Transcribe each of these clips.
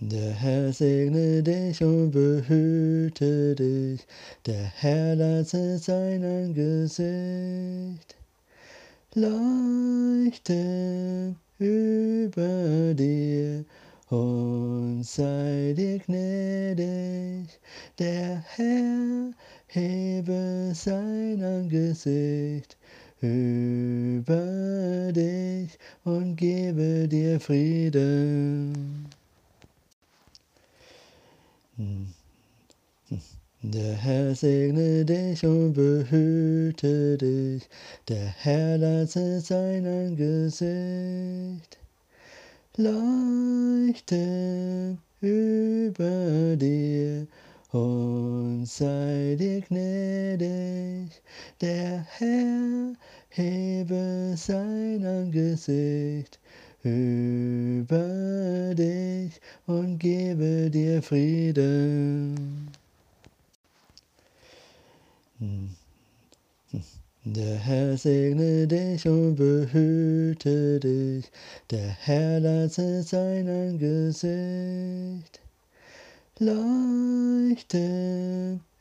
Der Herr segne dich und behüte dich, der Herr lasse sein Angesicht leuchten über dir und sei dir gnädig. Der Herr hebe sein Angesicht über dich und gebe dir Frieden. Der Herr segne dich und behüte dich, der Herr lasse sein Angesicht leuchten über dir und sei dir gnädig. Der Herr hebe sein Angesicht über dich und gebe dir Frieden. Der Herr segne dich und behüte dich, der Herr lasse sein Angesicht leuchten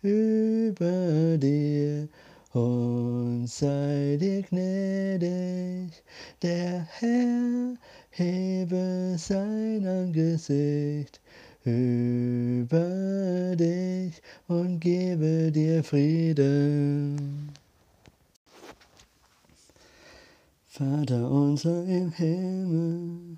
über dir und sei dir gnädig. Der Herr hebe sein Angesicht über dich und gebe dir Frieden. Vater unser im Himmel,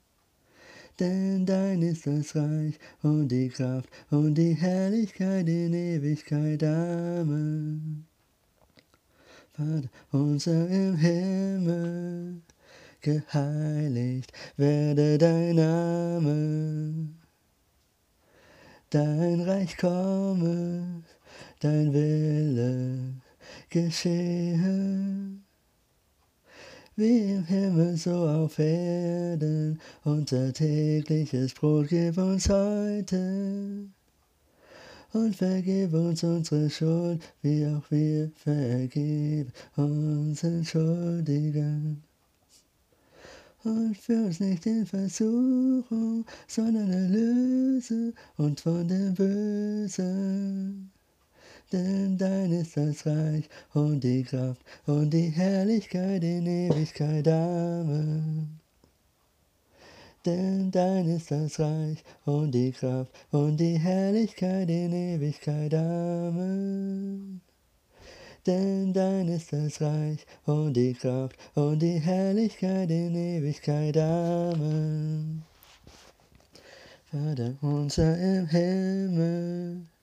Denn dein ist das Reich und die Kraft und die Herrlichkeit in Ewigkeit. Amen. Vater unser im Himmel geheiligt werde dein Name. Dein Reich komme, dein Wille geschehe. Wie im Himmel so auf Erden, unser tägliches Brot gib uns heute. Und vergib uns unsere Schuld, wie auch wir vergeben unseren Schuldigen und führ uns nicht in Versuchung, sondern erlöse uns von dem Bösen. Denn dein ist das Reich und die Kraft und die Herrlichkeit in Ewigkeit. Amen. Denn dein ist das Reich und die Kraft und die Herrlichkeit in Ewigkeit. Amen. Denn dein ist das Reich und die Kraft und die Herrlichkeit in Ewigkeit. Amen. Vater unser im Himmel,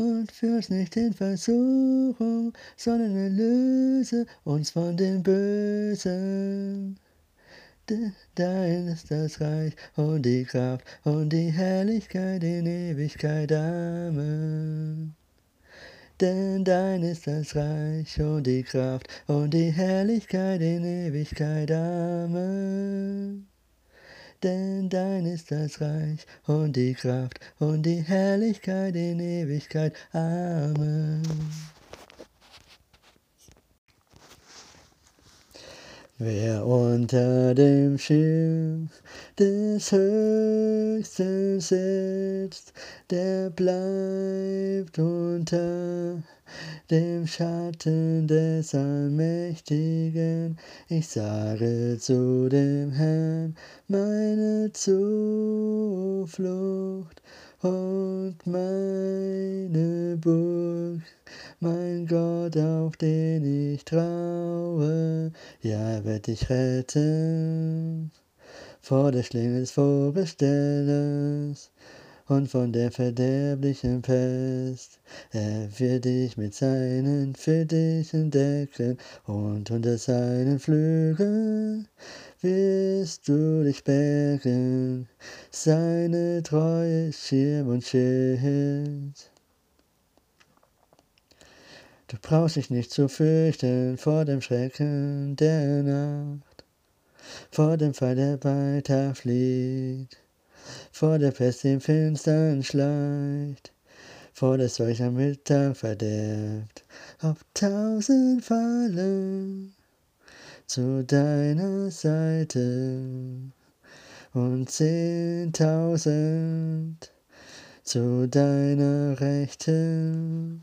Und führ uns nicht in Versuchung, sondern erlöse uns von dem Bösen. Dein ist das Reich und die Kraft und die Herrlichkeit in Ewigkeit. Amen. Denn dein ist das Reich und die Kraft und die Herrlichkeit in Ewigkeit. Amen denn dein ist das Reich und die Kraft und die Herrlichkeit in Ewigkeit. Amen. Wer unter dem Schirm des Höchsten sitzt, der bleibt unter dem Schatten des Allmächtigen. Ich sage zu dem Herrn, meine Zuflucht und meine Burg, mein Gott, auf den ich traue, ja, wird dich retten. Vor der Schlinge des Vogelstellers und von der verderblichen Pest. Er wird dich mit seinen Fittichen decken und unter seinen Flügeln wirst du dich bergen. Seine Treue Schirm und Schild. Du brauchst dich nicht zu fürchten vor dem Schrecken der Nacht, vor dem Fall, der weiter fliegt, vor der Pest im Finstern schleicht, vor der Seuch am Mittag verderbt, ob tausend fallen zu deiner Seite. Und zehntausend. Zu deiner Rechten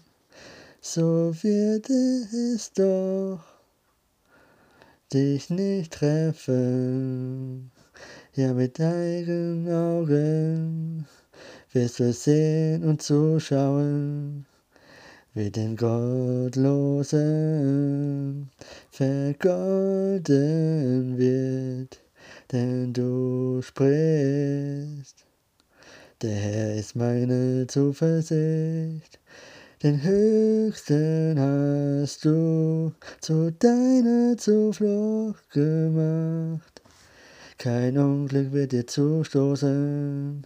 so wird es doch dich nicht treffen. Ja, mit eigenen Augen wirst du sehen und zuschauen, wie den Gottlosen vergolden wird, denn du sprichst. Der Herr ist meine Zuversicht den Höchsten hast du zu deiner Zuflucht gemacht. Kein Unglück wird dir zustoßen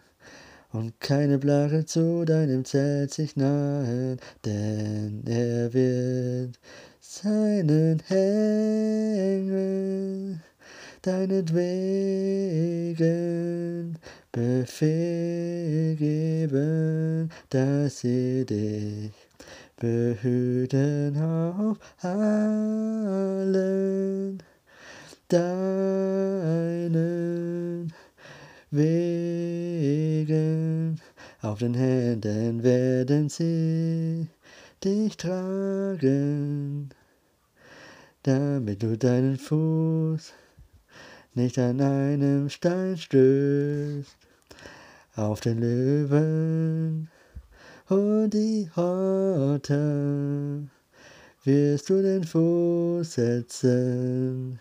und keine Plage zu deinem Zelt sich nahen, denn er wird seinen Engel deinetwegen Befehl geben, dass sie dich behüten auf allen deinen Wegen. Auf den Händen werden sie dich tragen, damit du deinen Fuß nicht an einem Stein stößt. Auf den Löwen und die Horte wirst du den Fuß setzen,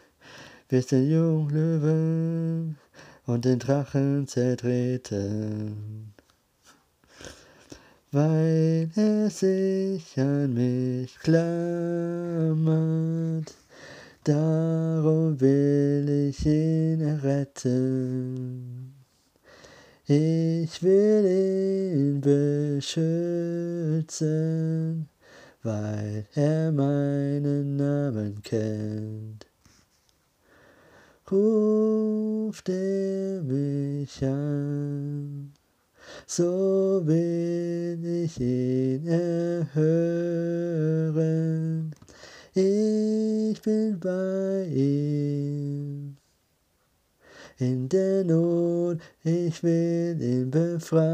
wirst den Junglöwen und den Drachen zertreten. Weil er sich an mich klammert, darum will ich ihn retten. Ich will ihn beschützen, weil er meinen Namen kennt. Ruft mich an, so will ich ihn erhören. Ich bin bei ihm in der Not, ich will ihn befreien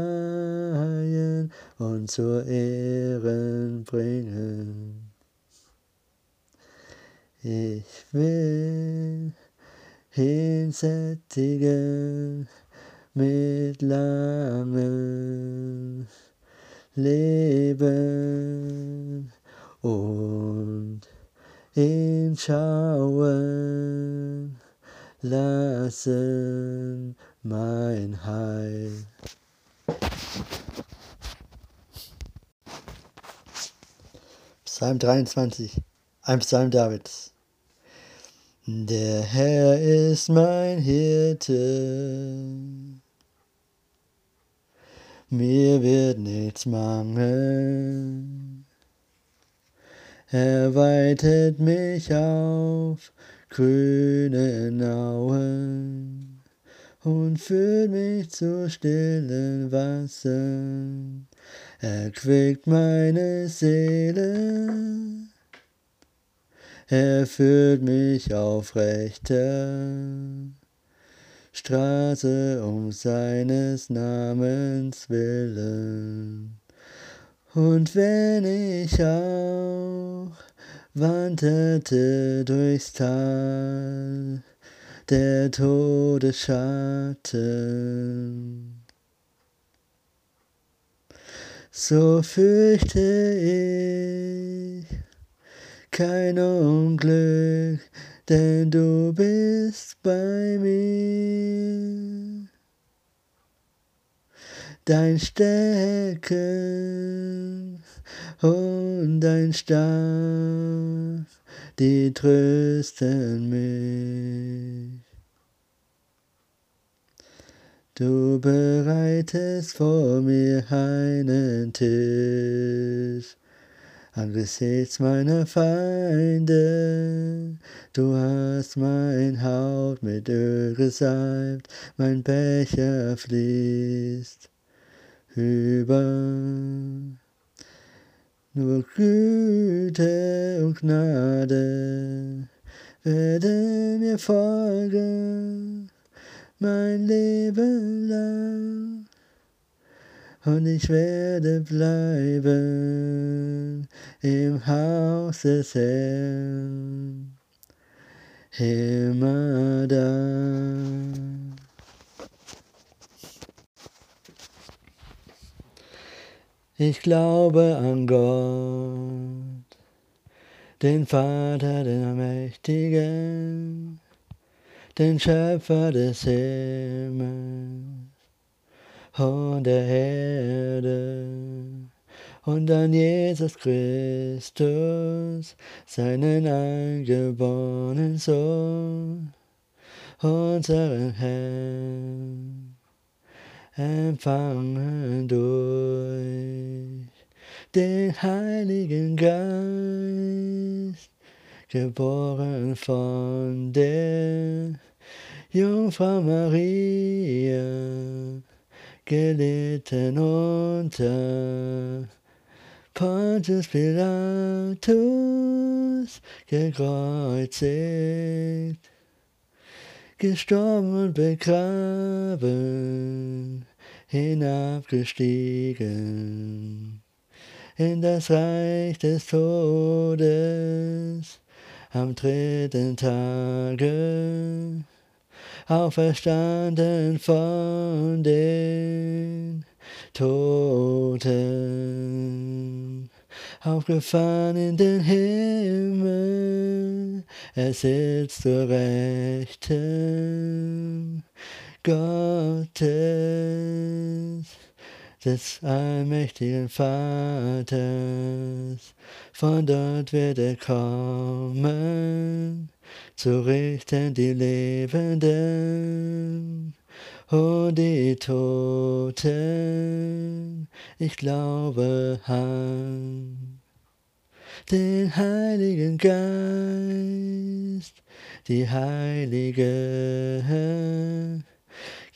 und zur Ehren bringen. Ich will ihn sättigen mit langem Leben und ihn schauen lassen mein Heil. Psalm 23, ein Psalm Davids. Der Herr ist mein Hirte, mir wird nichts mangeln. Er weitet mich auf grünen Auen und führt mich zu stillen Wassern. Er quickt meine Seele, er führt mich auf rechter Straße um seines Namens willen. Und wenn ich auch wanderte durchs Tal der Todesschatten, so fürchte ich kein Unglück, denn du bist bei mir. Dein Stecken und dein Stab, die trösten mich. Du bereitest vor mir einen Tisch angesichts meiner Feinde. Du hast mein Haut mit Öl gesalbt, mein Becher fließt über. Nur Güte und Gnade werden mir folgen mein Leben lang. Und ich werde bleiben im Haus des Herrn, immer da. Ich glaube an Gott, den Vater, den Allmächtigen, den Schöpfer des Himmels und der Erde und an Jesus Christus, seinen eingeborenen Sohn, unseren Herrn, empfangen durch den Heiligen Geist, geboren von der Jungfrau Maria, gelitten unter Pontius Pilatus, gekreuzigt, gestorben und begraben, hinabgestiegen in das Reich des Todes am dritten Tage auferstanden von den Toten, aufgefahren in den Himmel, er sitzt zur Rechten Gottes, des allmächtigen Vaters, von dort wird er kommen, zu richten die Lebenden und die Toten. Ich glaube an den Heiligen Geist, die heilige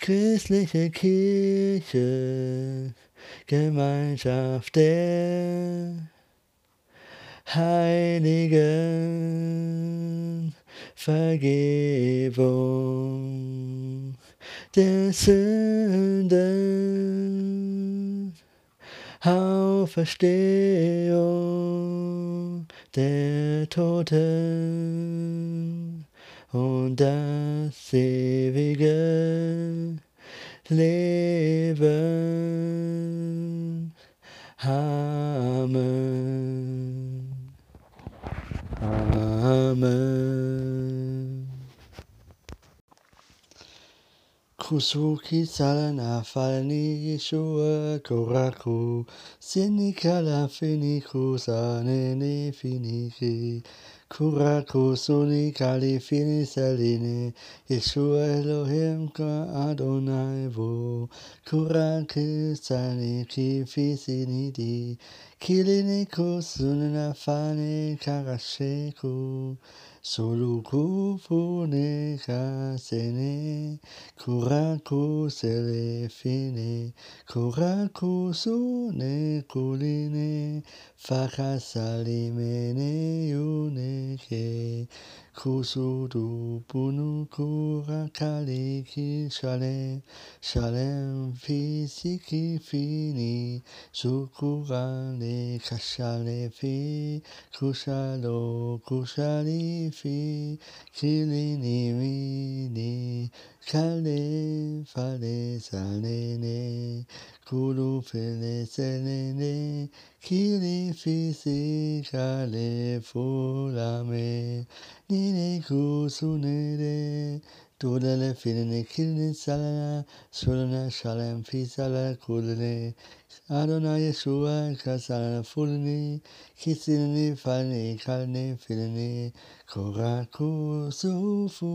christliche Kirche, Gemeinschaft der Heiligen, Vergebung der Sünden, Auferstehung der Toten und das ewige Leben. Amen. Amen. חוסרו כי צלה נפלני ישוע כורחו, סיניקה לפיניחו סנני פיניחי, כורחו סוניקה לפיני סליני, ישוע אלוהים כאדוני בו, כורחו סניקי פיסינידי, כיליניקו סוננפני כרשקו. Solukufuneka sene, kuraku selefine, kuraku sune kuline, fakasalimene yuneke kusudu bunu kura kali ki shalem shalem fisiki fini sukura le kashale fi kushalo kushali fi kilini mini kale fale salene kulu fele selene kili fisi kale fulame nine kusunere Tudele filene kilne salana sulana shalem fisala kulene Adonai Yeshua kasala fulne kisilne falne kalne filne Korakusofo,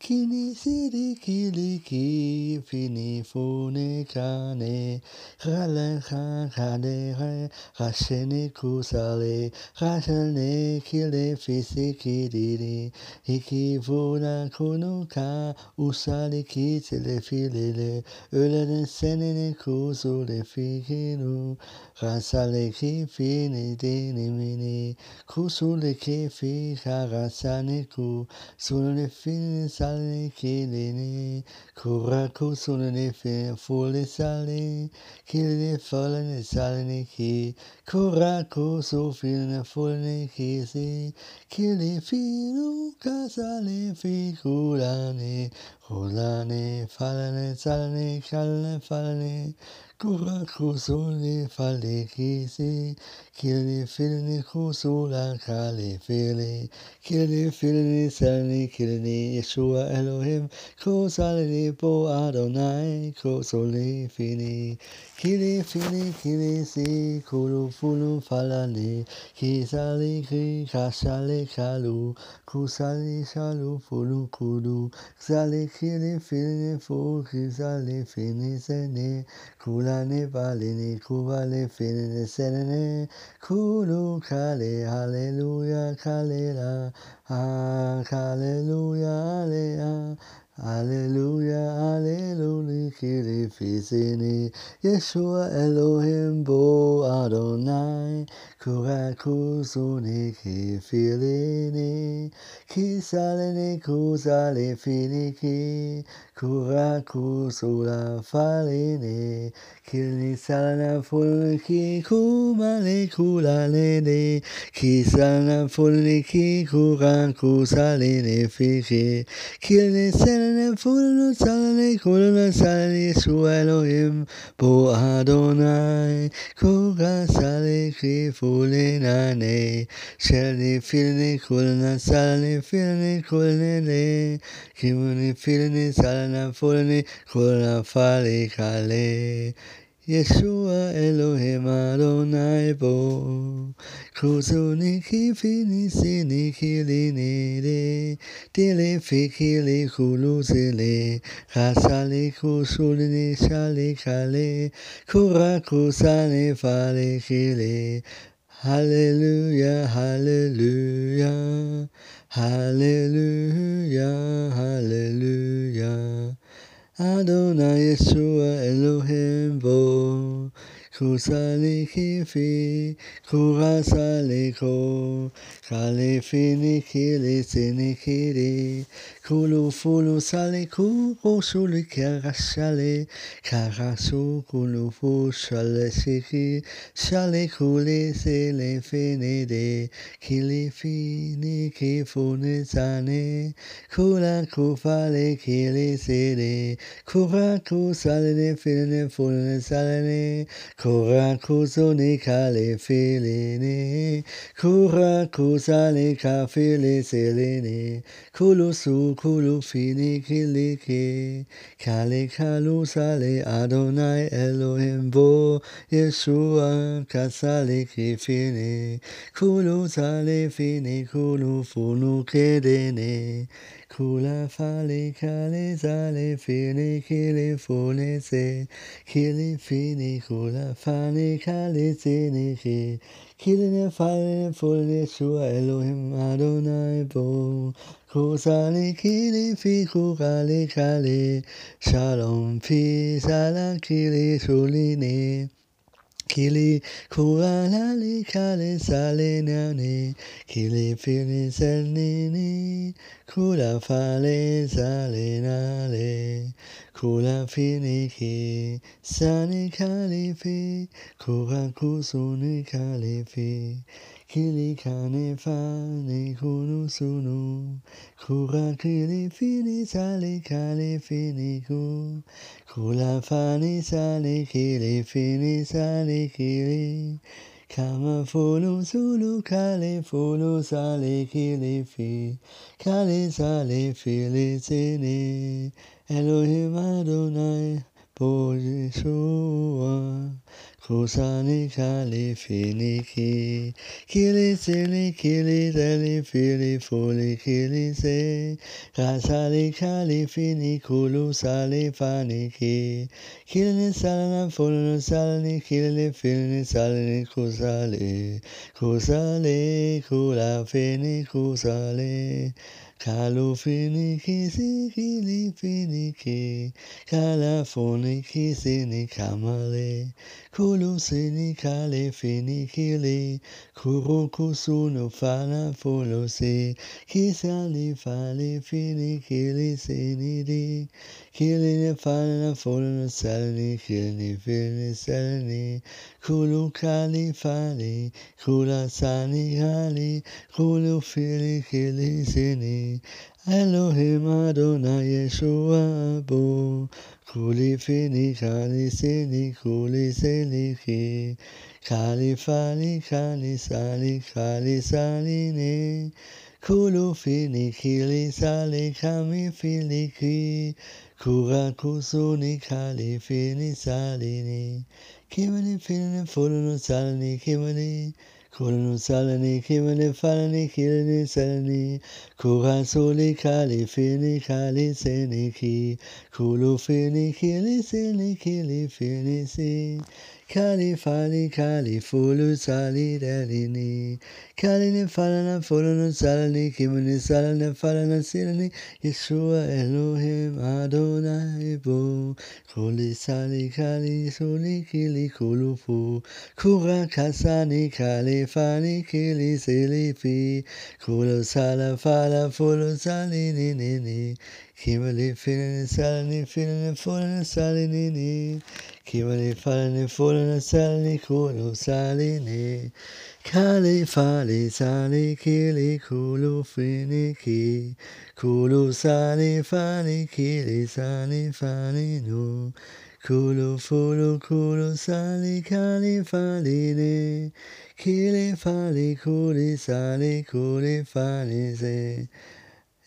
kini siri kiliki, fini fone kane, halen han hane he, hashene kusale, hashene kile fisi kiriri, hiki vona konoka, usale kitele filele, ölenen senene kusule fikinu, hasale kifini dinimini, kusule kifihara, Rasaniku Sunanefin Sale Kilini Kuraku Sunanefin Fuli Sale Kilini Falani Saliniki Kuraku Sufin Fulani Kisi Kilifinu Kasale Fikulani Hulani Falani Salani fale Falani falane Kura kusule fale kisi Kili filini kusula kale fili Kili filini salane kilini Yeshua Elohim Kusalini bo Adonai Kusuli fini Kili fini kili si Kulu fulu falane Kisali ki kasale kalu Kusali shalu fulu kudu Ksali kili filini fu Kisali fini la ne va le ne kuva le fe ne ne kulu kale hallelujah kale la ha hallelujah ale Alleluia, Alleluia, Kyrie Yeshua Elohim bo Adonai, Kurakusuni kifilini, Kisalini kusale finiki, Kuraku sola falene, kilisana fulki kula kulalene, kisana fulki kuraku salene fike, kilisana fulno salene kulana salene suelohim, bo adonai, kura sale ki fili shelni filne le salene filne kulene, kimuni filne salene נפולני, כל נפלי קלה. ישוע אלוהים אדוני בו, קרוצוני כפי ניסיני כלי נדה, תלפי כלי כולו זלה, חסלי כוסולי נישלי כלה, קורא כוסה נפלי כלה. Hallelujah, hallelujah. Hallelujah, hallelujah. Adonai Yeshua Elohim bo. Kusali kifi kurasale ko Sale fene kere sene kere, kolo folo sale koro sole kara sale, kara so kolo fo sale seke, sale kole sele fene de, kele fene ke fone sane, kola ko fale kele sele, kora ko sale ne. Fene kale Usale kafile selene, kulusu kulufini kilike, kale kalusale Adonai Elohim bo, Yeshua kasale kifine, kulusale fini kulufunu kedene, kula fale kale zale fine kilifune se, kilifine kula fane kale teneke, killing and fighting for Yeshua Elohim Adonai Bo. Kuzali kili fi kukali kali. Shalom fi salakili shulini. Kili kualali kale sale ni. Kili fili sanini kula fale sale nale kula fili ki sani kali fi. Kuha kusuni kali fi kane fani kunu sunu Kura kili fini sale kali fini ku Kula fani sale kili fini sale kili Kama fulu sulu kale fulu sale kili fi Kale sale fili sini Elohim Adonai Bo Yeshua Kusani kali fini ki Kili sili kili sali fili fuli kili se Kasali kali fini kulu sali fani ki Kili salana fulu salani kili fili salani kusali Kusali kula fini kusali Kalofeneke sekelipeleke, kalafoneke sene kamale, Kulu sini kale fini kili fana fulu si Kisali fali fini kili sini di Kili ne fulu salni kili fini salni Kulu kali fali Kula sani kali Kulu fili kili sini Elohim Adonai Yeshua Bo Kuli fini kali sini kuli sini ki Kali fali kali sali kali sali ni Kulu fini kili sali kami fili ki Kura kusuni kali fini sali ni Kimani fini fulunu sali kimani Kulunu salani kimani falani kilini salani. Kura soli kali fini kali seni ki Kulu fini kili seni kili fini si Kali fali kali fulu sali dalini Kali falana fulunu salani kimani salana falana silani Yeshua Elohim Adonai Bo. Kuli sali kali soli kili kulu fu Kura kasani kali fani kili sili fi Kulu sala fala fulu sali ni ni ni Kimali filini salini filini fulini salini ni Kimali falini fulini salini kulu salini Kali fali sali kili kulu fini ki Kulu sali fali kili sali fali nu Kulu fulu kulu sali kali fali ne. Kili fali kuli sali kuli fali se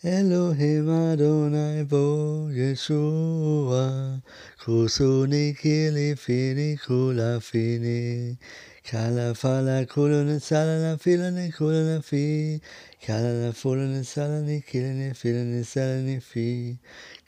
Elohim Adonai Bo Yeshua Kusuni Kili Fini Kula Fini Kala Fala Kula Nisala Na Fila Ni Kula Na Fi Kala Na Fula Nisala Ni Kila Ni Fila Nisala Ni Fi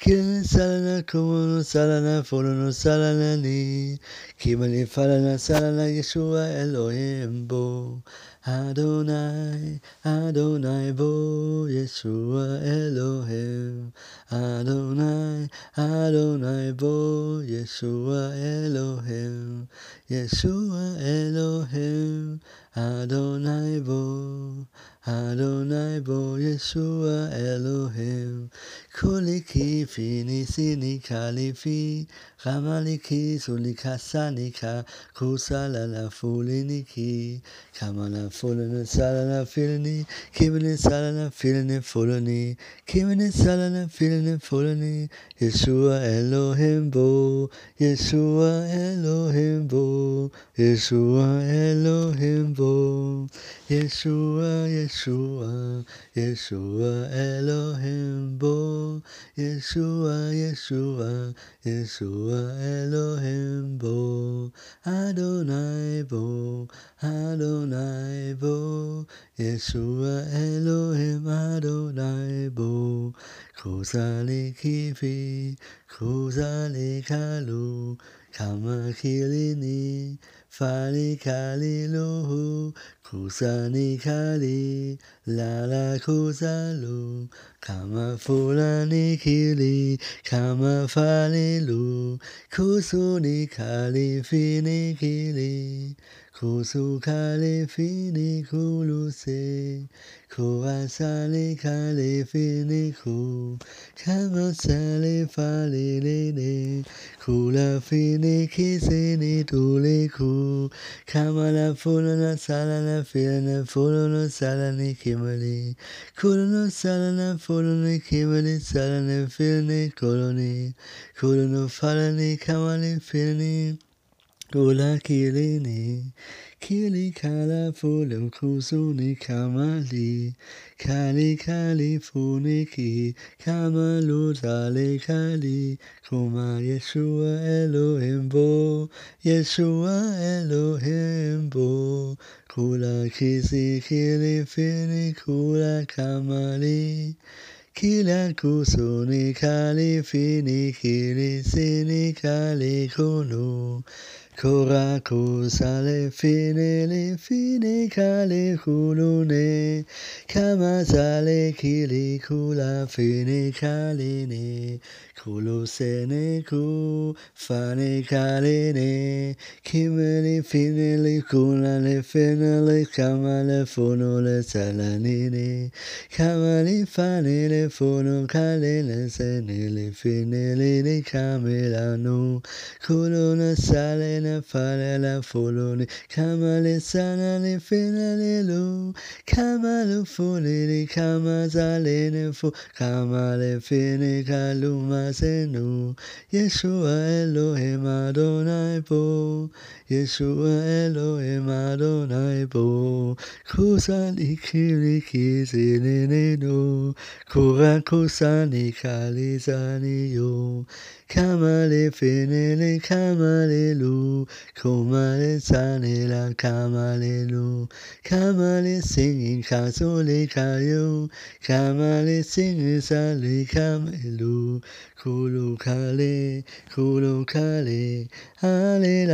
Kila Nisala Na Kuma Nisala Na Fula Nisala Na Ni Kima Fala Na Yeshua Elohim Bo Adonai, Adonai Bo, Yeshua Elohim. Adonai, Adonai Bo, Yeshua Elohim. Yeshua Elohim, Adonai Bo, Adonai Bo, Yeshua Elohim. Kuliki fini sini kalifi, Ramaliki sulikasanika, Kusala la fuliniki, Kamala fulani salana filini, Kimini salana filini fulani, Kimini salana filini fulani, Yeshua Elohim Bo, Yeshua Elohim Bo, Yeshua Elohim Bo, Yeshua, Yeshua, Yeshua Elohim Bo, Yeshua, Yeshua, Yeshua Elohim Bo, Adonai Bo, Adonai Bo, Yeshua Elohim Adonai Bo, Kusali Kifi, Kusali Kalu, Kama Kilini, 法里卡里路，库萨尼卡里，拉拉库萨路，卡马富拉尼基里，卡马法里路，库苏尼卡里菲尼基里。Khosukale fini khuluse Khowasale kale fini ku, khu Khangasale fale lene Khula fini kisini tule khu Kamala fulana salana filana fulana salani kimali Kulana salana fulana kimali salana filani koloni Kulana falani kamali filani kula kilini, kili kala fulum kusuni kamali, kali kali funiki, kamalu tali kali, kuma Yeshua Elohim bo, Yeshua Elohim bo, kula kisi kili fini kula kamali, kila kusuni kali fini kili sini kali kunu, Kora kusale fine le fine kale hulune. Kamazale kili kula fine kaline Kuluseneku, fane karene, kimele finele kunale finele kamale funole salanine, kamale fanele funu kalele senele finele ne kamelanu, kuluna salene fanele funune kamale sanale finele le kamalu funele kamazalene fu, kamale fine kaluma Adonai Yeshua Elohim Po, Yeshua Elohim Adonai bo Kusani kiri kizini ne no Kura kusani kalizani yo Kamale fenele kamale lu Kamale sanela kamale lu Kamale singing kasole kayo Kamale singing sali kamelu Kulu kale, kulu kale Hale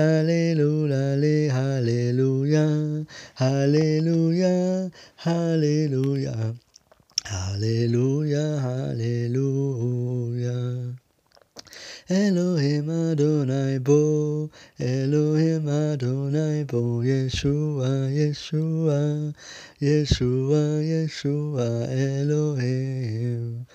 lale lulale hallelujah Hallelujah, hallelujah. Hallelujah, hallelujah. Elohim Adonai Bo, Elohim Adonai Bo, Yeshua, Yeshua, Yeshua, Yeshua, Elohim.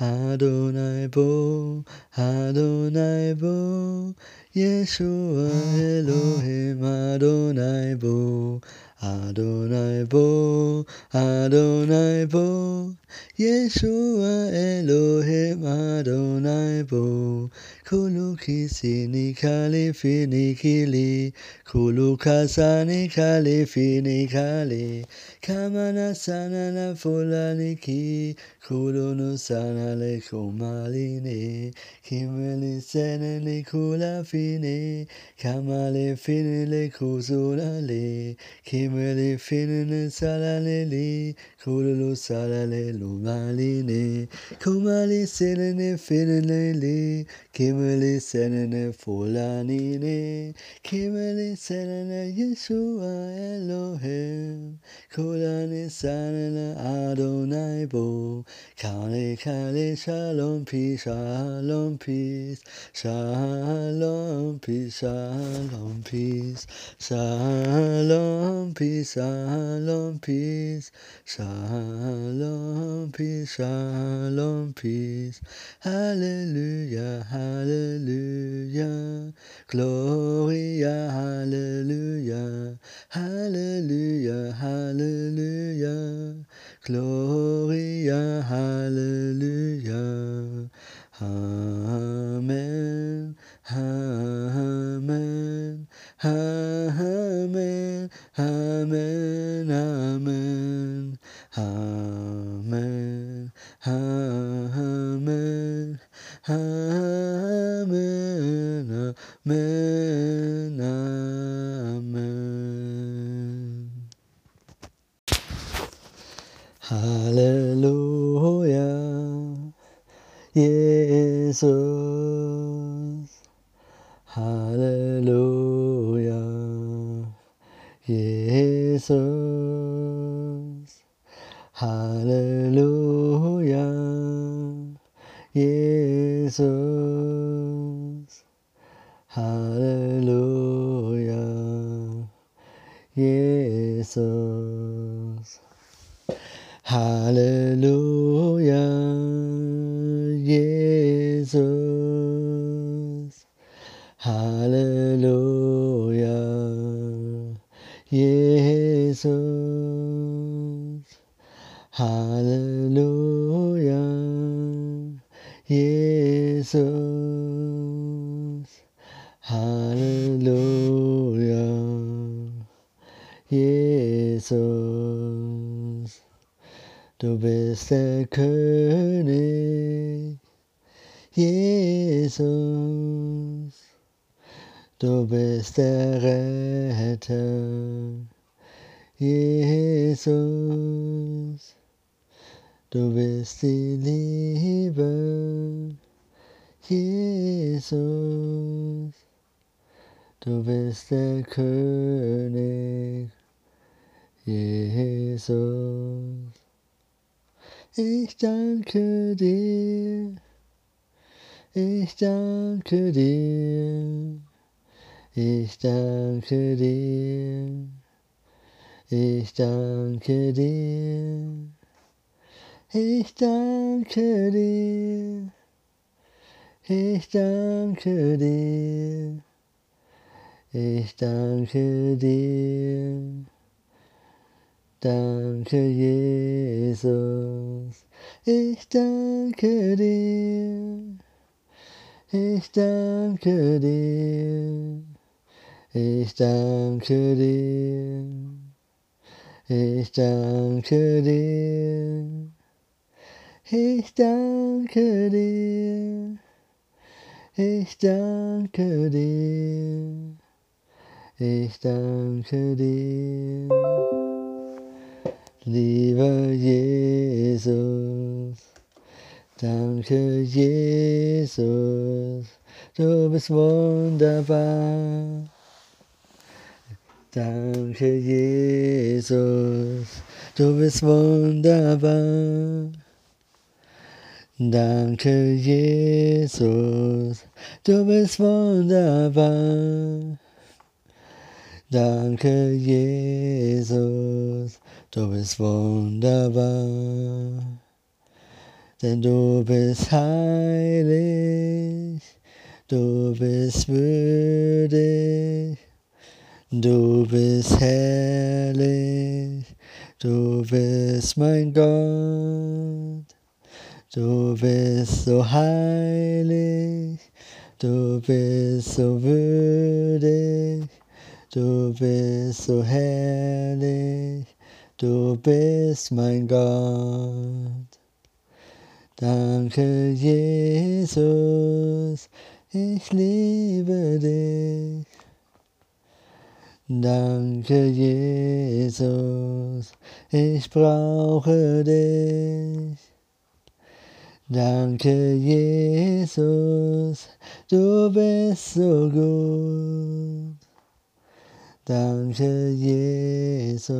Adonai Bo, Adonai Bo, Yeshua, Elohim, Adonai Bo, Adonai Bo, Adonai Bo, Yeshua, Elohim, Adonai Bo, Kulu kisini kali fini kili, Kulu kasani kali fini kali, Kamana sanana fulaniki, kuruno sanale kumaline, kimeli senele kulafine, kamale finele kuzulale, kimeli finele salaleli, kurulu salale le, kumali senene finele, kimeli senene fulanine, kimeli senene Yeshua Elohim, Kulani sana Adonai bo, Kale kale shalom peace, shalom peace, shalom peace, shalom peace, shalom peace, shalom peace, shalom peace, shalom peace, hallelujah, hallelujah, gloria, Hallelujah. Hallelujah, hallelujah, hallelujah. Gloria, hallelujah. Amen, amen, amen, amen, amen, amen, amen, amen, amen, amen. Halleluja, Jesus. Halleluja. Jesus. Halleluja, Jesus. Halleluja, Jesus. Hallelujah. König, Jesus. Du bist der Retter, Jesus. Du bist die Liebe, Jesus. Du bist der König, Jesus. Ich danke dir, ich danke dir, ich danke dir, ich danke dir, ich danke dir, ich danke dir, ich danke dir. Danke, Jesus. Ich danke dir. Ich danke dir. Ich danke dir. Ich danke dir. Ich danke dir. Ich danke dir. Ich danke dir. Lieber Jesus, danke Jesus, du bist wunderbar. Danke Jesus, du bist wunderbar. Danke Jesus, du bist wunderbar. Danke Jesus, du bist wunderbar. Denn du bist heilig, du bist würdig, du bist herrlich, du bist mein Gott. Du bist so heilig, du bist so würdig, du bist so herrlich, du bist mein Gott. Danke, Jesus, ich liebe dich. Danke, Jesus, ich brauche dich. Danke, Jesus, du bist so gut. Danke, Jesus,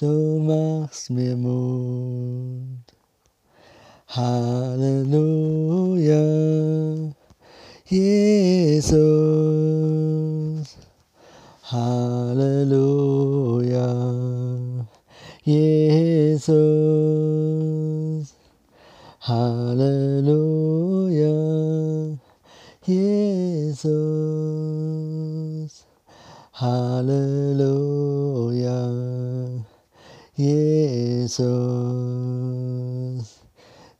du machst mir Mut. Halleluja, Jesus. Halleluja, Jesus. Halleluja, Jesus. Halleluja, Jesus.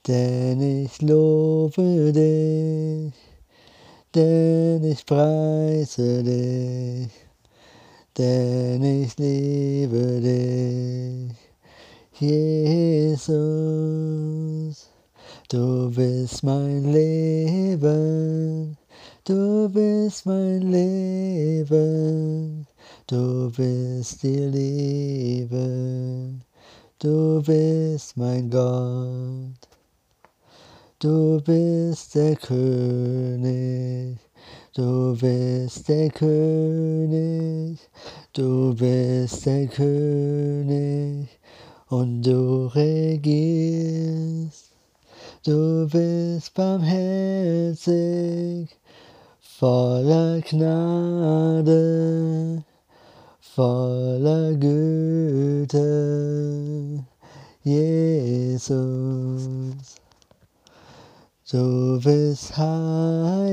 Denn ich lobe dich, denn ich preise dich, denn ich liebe dich, Jesus. Du bist mein Leben, du bist mein Leben, du bist die Liebe, du bist mein Gott. Du bist der König, Du bist der König, du bist der König. Und du regierst. Du bist barmherzig, voller Gnade, voller Güte, Jesus. Du bist heilig,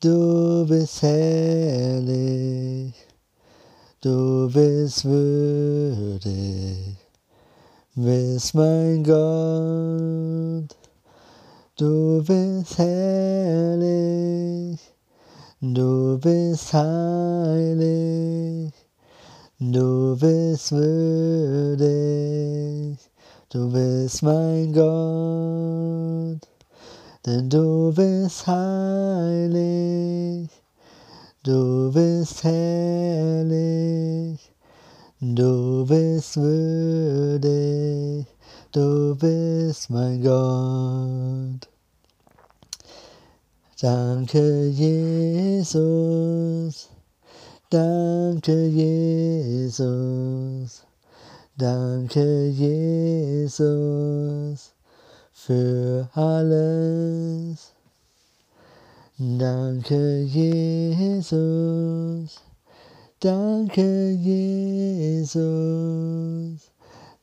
du bist herrlich, du bist würdig, bist mein Gott. Du bist herrlich, du bist heilig, du bist würdig, du bist mein Gott, denn du bist heilig, du bist herrlich, du bist würdig, du bist mein Gott. Danke, Jesus. Danke, Jesus. Danke, Jesus, für alles. Danke, Jesus. Danke, Jesus.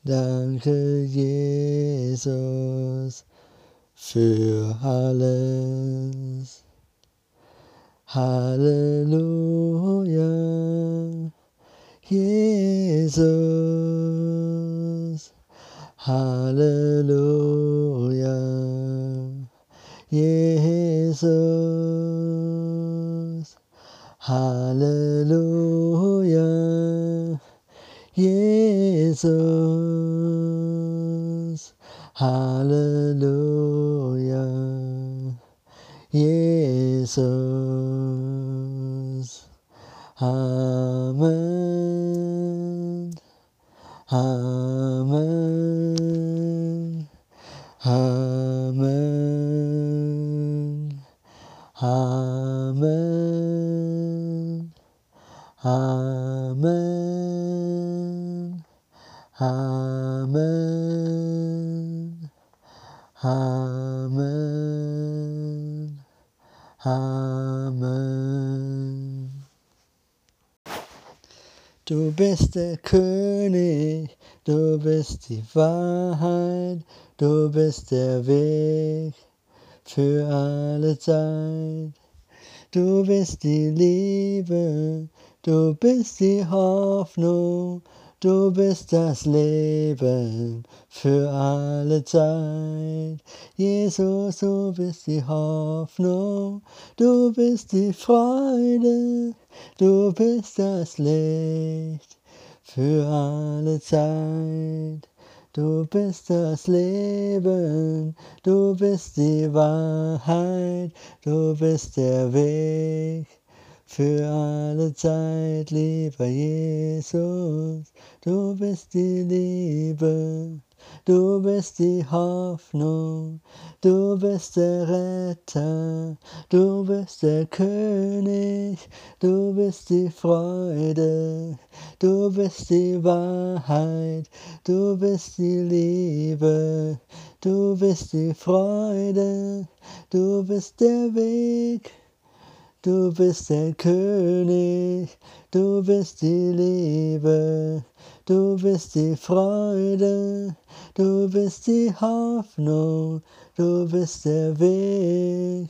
Danke, Jesus für alles. Halleluja, Jesus. Halleluja, Jesus. Halleluja, Jesus. Die Wahrheit, du bist der Weg für alle Zeit. Du bist die Liebe, du bist die Hoffnung, du bist das Leben für alle Zeit. Jesus, du bist die Hoffnung, du bist die Freude, du bist das Licht für alle Zeit. Du bist das Leben, du bist die Wahrheit, du bist der Weg für alle Zeit, lieber Jesus. Du bist die Liebe, du bist die Hoffnung, du bist der Retter, du bist der König, du bist die Freude, du bist die Wahrheit, du bist die Liebe, du bist die Freude, du bist der Weg. Du bist der König, du bist die Liebe, du bist die Freude, du bist die Hoffnung, du bist der Weg,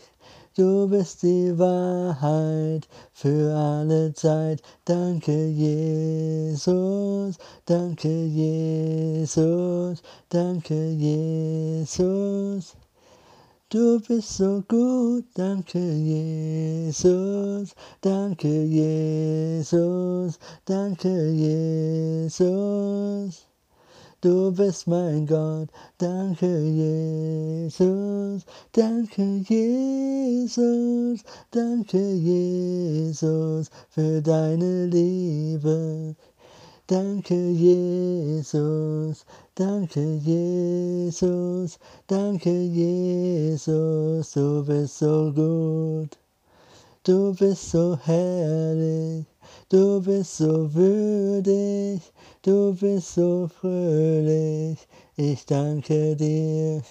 du bist die Wahrheit für alle Zeit. Danke Jesus, danke Jesus, danke Jesus. Du bist so gut, danke Jesus, danke Jesus, danke Jesus. Du bist mein Gott, danke Jesus, danke Jesus, danke Jesus für deine Liebe. Danke, Jesus, danke, Jesus, danke, Jesus, du bist so gut. Du bist so herrlich, du bist so würdig, du bist so fröhlich, ich danke dir.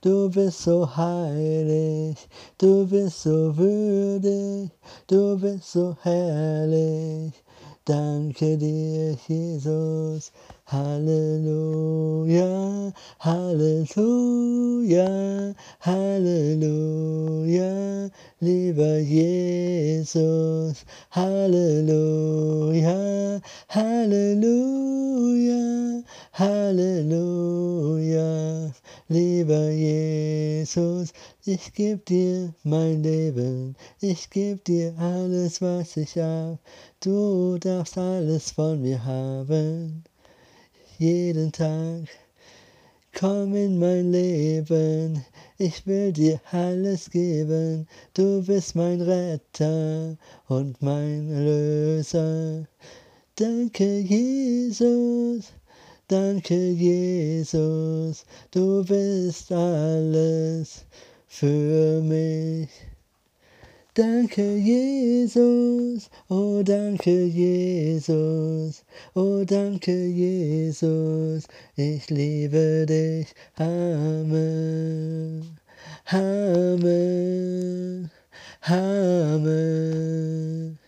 Du bist so heilig, du bist so würdig, du bist so herrlich. Danke dir, Jesus. Halleluja, Halleluja, Halleluja, lieber Jesus. Halleluja, Halleluja, Halleluja, lieber Jesus. Ich geb dir mein Leben, ich geb dir alles, was ich hab. Du darfst alles von mir haben, jeden Tag. Komm in mein Leben, ich will dir alles geben. Du bist mein Retter und mein Löser. Danke, Jesus, danke, Jesus, du bist alles für mich. Danke, Jesus, oh danke, Jesus, oh danke, Jesus, ich liebe dich. Amen, Amen, Amen,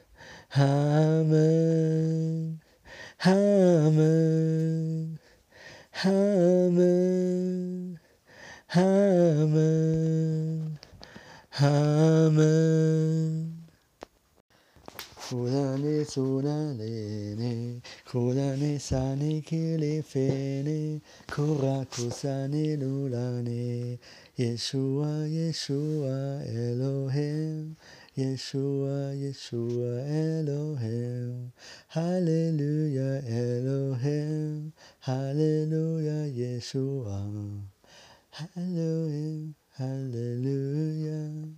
Amen, hammer, hammer, hammer, hammer. Kurane tsunane ne, kurane sane kile fene, kuraku sane lulane, Yeshua, Yeshua, Elohim. Yeshua, Yeshua, Elohim, Hallelujah, Elohim, Hallelujah, Yeshua, Hallelujah. Hallelujah,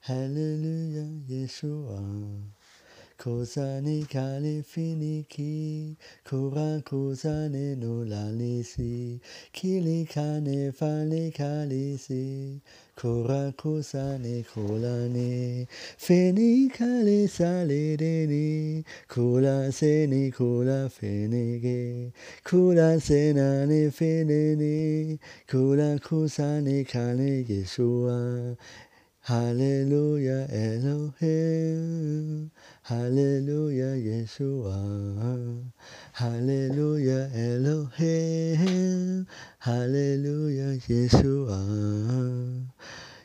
Hallelujah, Yeshua. Kosani kali finiki, kura kosane no lalisi, kili kane fali kalisi, こらこさねこらねフェニカレサレレねこらせねこらフェネゲこらせなねフェネねこらこさねかねげしょわ Hallelujah, Elohim. Hallelujah, Yeshua. Hallelujah, Elohim. Hallelujah, Yeshua.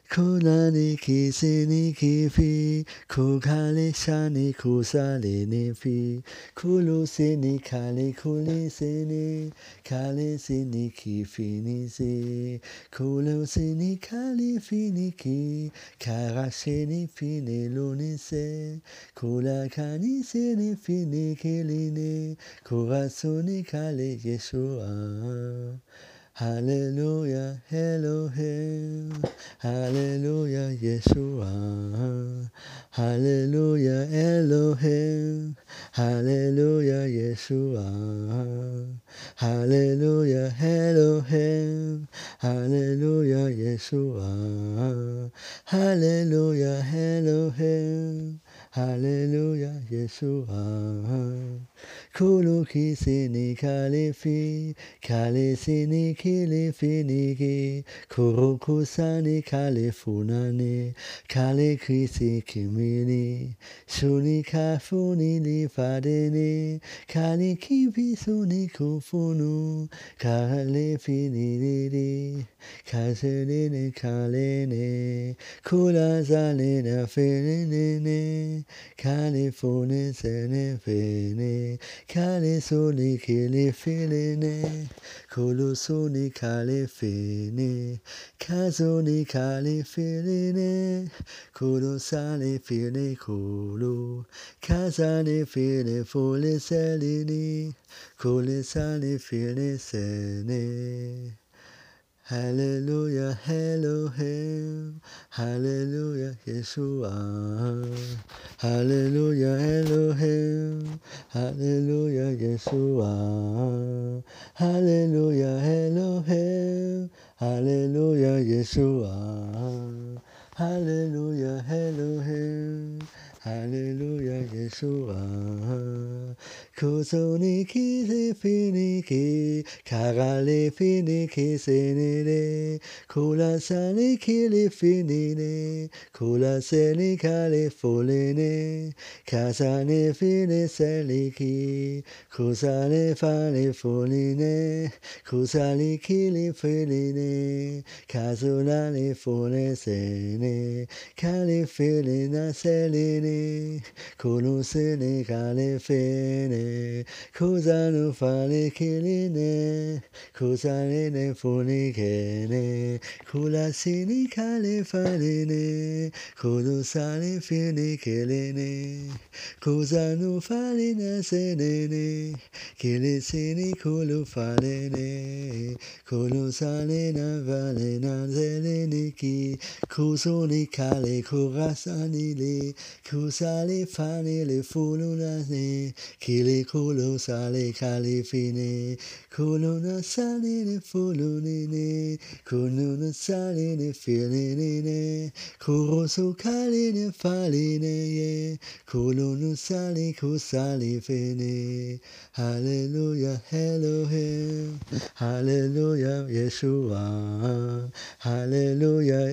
Kulani kisi ni ki fi, koukale shani kousale ni fi, kulose ni kale kulise ni, kale sini ki finise, kulose ni kali fini ki, karasheni fini lo nise, kulakani sini fini ki lini, kurasuni kale jesua. Hallelujah, Elohim. Hallelujah, Yeshua. Hallelujah, Elohim. Hallelujah, Yeshua. Hallelujah, Elohim. Hallelujah, Yeshua. Hallelujah, Elohim. Hallelujah, Yeshua. Kulu kisini kalifi, Kale sene kili finiki koroko sani kale funani kale krise kimene, shuni ka funi li fadini kale kipi suni kufunu, kale finiriri, kaselene kalene, kula zalena fenene, kale fune sene fene, kale suni kele fenene. Colosone calefene, casone calefene, colosale fine colo, casane fine fole selene, colesale fine sene. Hallelujah, Elohim, Hallelujah, Yeshua. Hallelujah, Elohim, Hallelujah, Yeshua. Hallelujah, Elohim, Hallelujah, Yeshua. Hallelujah, Elohim, Hallelujah, Yeshua. Kuzuniki finiki, karale finiki senile, kula sani kili finine, kula seni kale folene, kasane fine seliki, kusane fane foline, kusali kili filine, kazunane fone sene, kali filina seline, kunusene kale fene. ね小座のファレケレね小座れねフォレケね暮らしにカレファレね殺されフィレケレね小座のファレなせれねケレセに殺されね殺されなばれなぜれねき小僧にカレ殺さにれ小座れファレれフォロなねケレ sale kulu sale kalifine kulu na sale ne fulu ne ne kulu na sale ne fili ne ne kuru su kali ne fali ne ye kulu na ku hallelujah Elohim. Hallelujah Yeshua. Hallelujah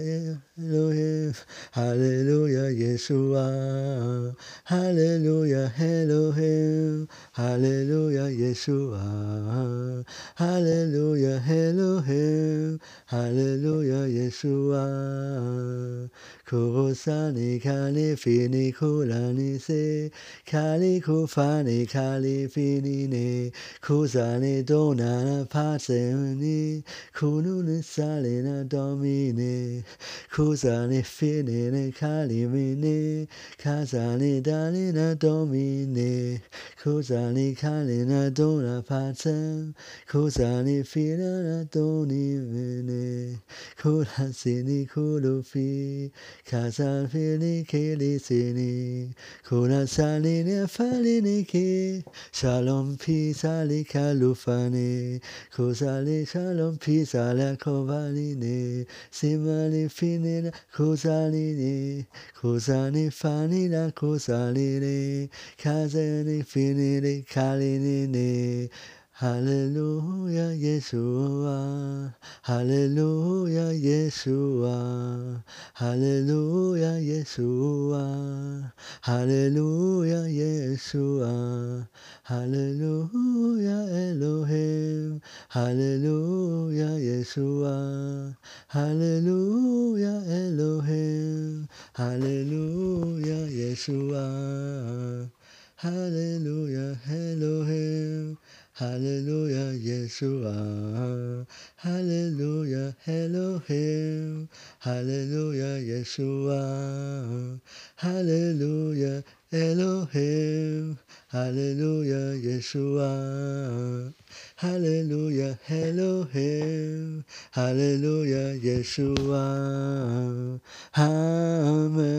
Elohim. Hallelujah Yeshua. Hallelujah Elohim. Hallelujah, Yeshua, Hallelujah, Elohim, Hallelujah, Yeshua. Kurosani kali fini kulani se, kali kufani kali fini ne, kusani donana patseni, kununi salina domine, kusani fini ne kali mine, kasani dalina domine, kusani kalina dona patsen, kusani fina doni mine, kulasini kulufi, Kazanfinike lisini, kurasanine falinike, shalom pisali kalufani, kuzali shalom pisala kovaline, simali finina kuzaline, kuzani fanina kuzaline, kazani finile kalinine, Hallelujah, Yeshua. Hallelujah, Yeshua. Hallelujah, Yeshua. Hallelujah, Yeshua. Hallelujah, Elohim. Hallelujah, Yeshua. Hallelujah, Elohim. Hallelujah, Yeshua. Hallelujah, Elohim. Hallelujah, Yeshua. Hallelujah, Elohim. Hallelujah, Yeshua. Hallelujah, Elohim. Hallelujah, Yeshua. Hallelujah, Elohim. Hallelujah, Yeshua. Amen.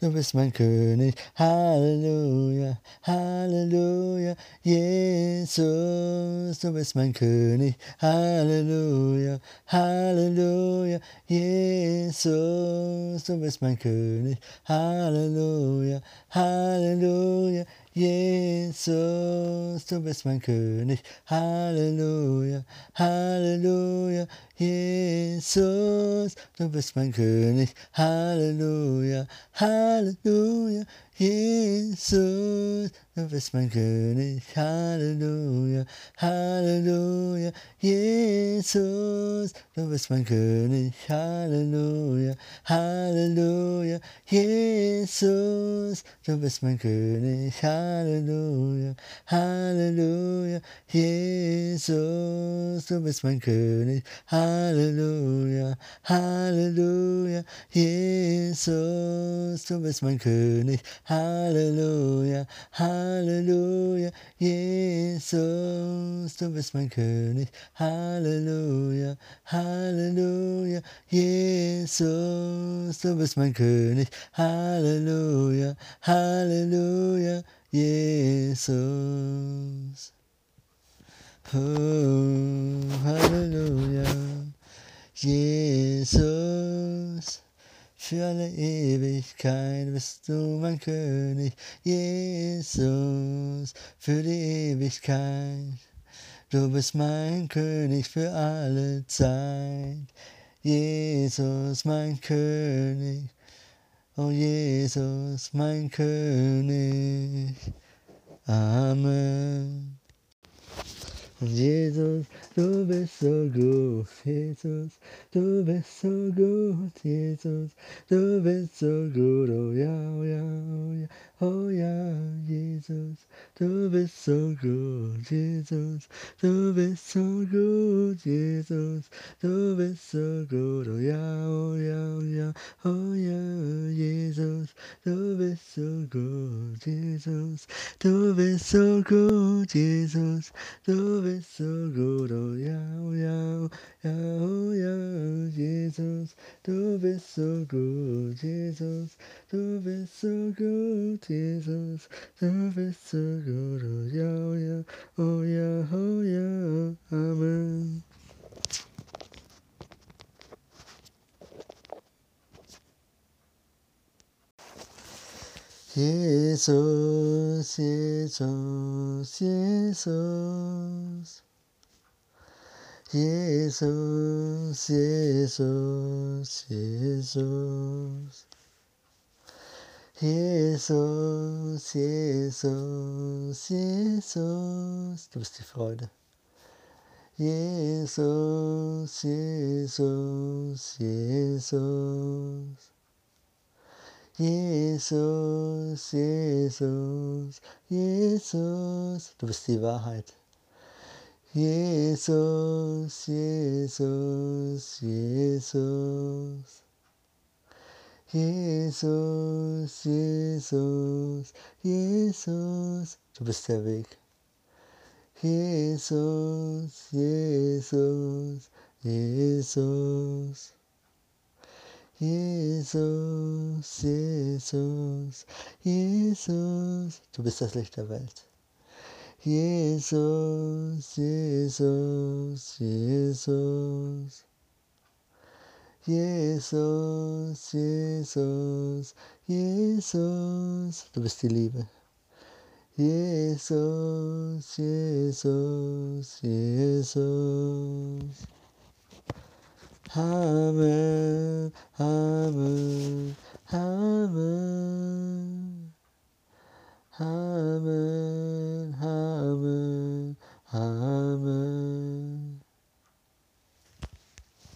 Du bist mein König. Halleluja, Halleluja. Jesus, du bist mein König. Halleluja, Halleluja. Jesus, du bist mein König. Halleluja, Halleluja. Jesus, du bist mein König. Halleluja, Halleluja. Jesus, du bist mein König. Halleluja, Halleluja. Jesus, du bist mein König, Halleluja, Halleluja, Jesus, du bist mein König, Halleluja, Halleluja, Jesus, du bist mein König, Halleluja, Halleluja, Jesus, du bist mein König, Halleluja, Halleluja, Jesus, du bist mein König, Halleluja, Halleluja, Jesus, du bist mein König, Halleluja, Halleluja, Jesus, du bist mein König, Halleluja, Halleluja, Jesus. Oh, Halleluja, Jesus. Für alle Ewigkeit bist du mein König, Jesus, für die Ewigkeit. Du bist mein König für alle Zeit. Jesus, mein König. Oh Jesus, mein König. Amen. Jesus, du bist so gut, Jesus, du bist so gut, Jesus, du bist so gut, oh ja, oh ja, oh ja, oh ja, Jesus, du bist so gut, Jesus, du bist so gut, Jesus, du bist so gut, oh ja, oh ja, oh ja, oh Jesus, du bist so gut, Jesus, du bist so gut, Jesus, du bist so gut, oh ja, oh ja, oh ja, oh Jesus, du bist so gut, Jesus, du bist so gut, Jesus, bist so gut, oh ja, oh ja, oh ja, oh ja, Amen. Jesus, Jesus, Jesus. Jesus, Jesus, Jesus. Jesus, Jesus, Jesus. Du bist die Freude. Jesus, Jesus, Jesus. Jesus, Jesus, Jesus. Du bist die Wahrheit. Jesus, Jesus, Jesus. Jesus, Jesus, Jesus. Du bist der Weg. Jesus, Jesus, Jesus. Jesus, Jesus, Jesus, du bist das Licht der Welt. Jesus, Jesus, Jesus. Jesus, Jesus, Jesus. Du bist die Liebe. Jesus, Jesus, Jesus. Amen, Amen, Amen. Amen, Amen, Amen.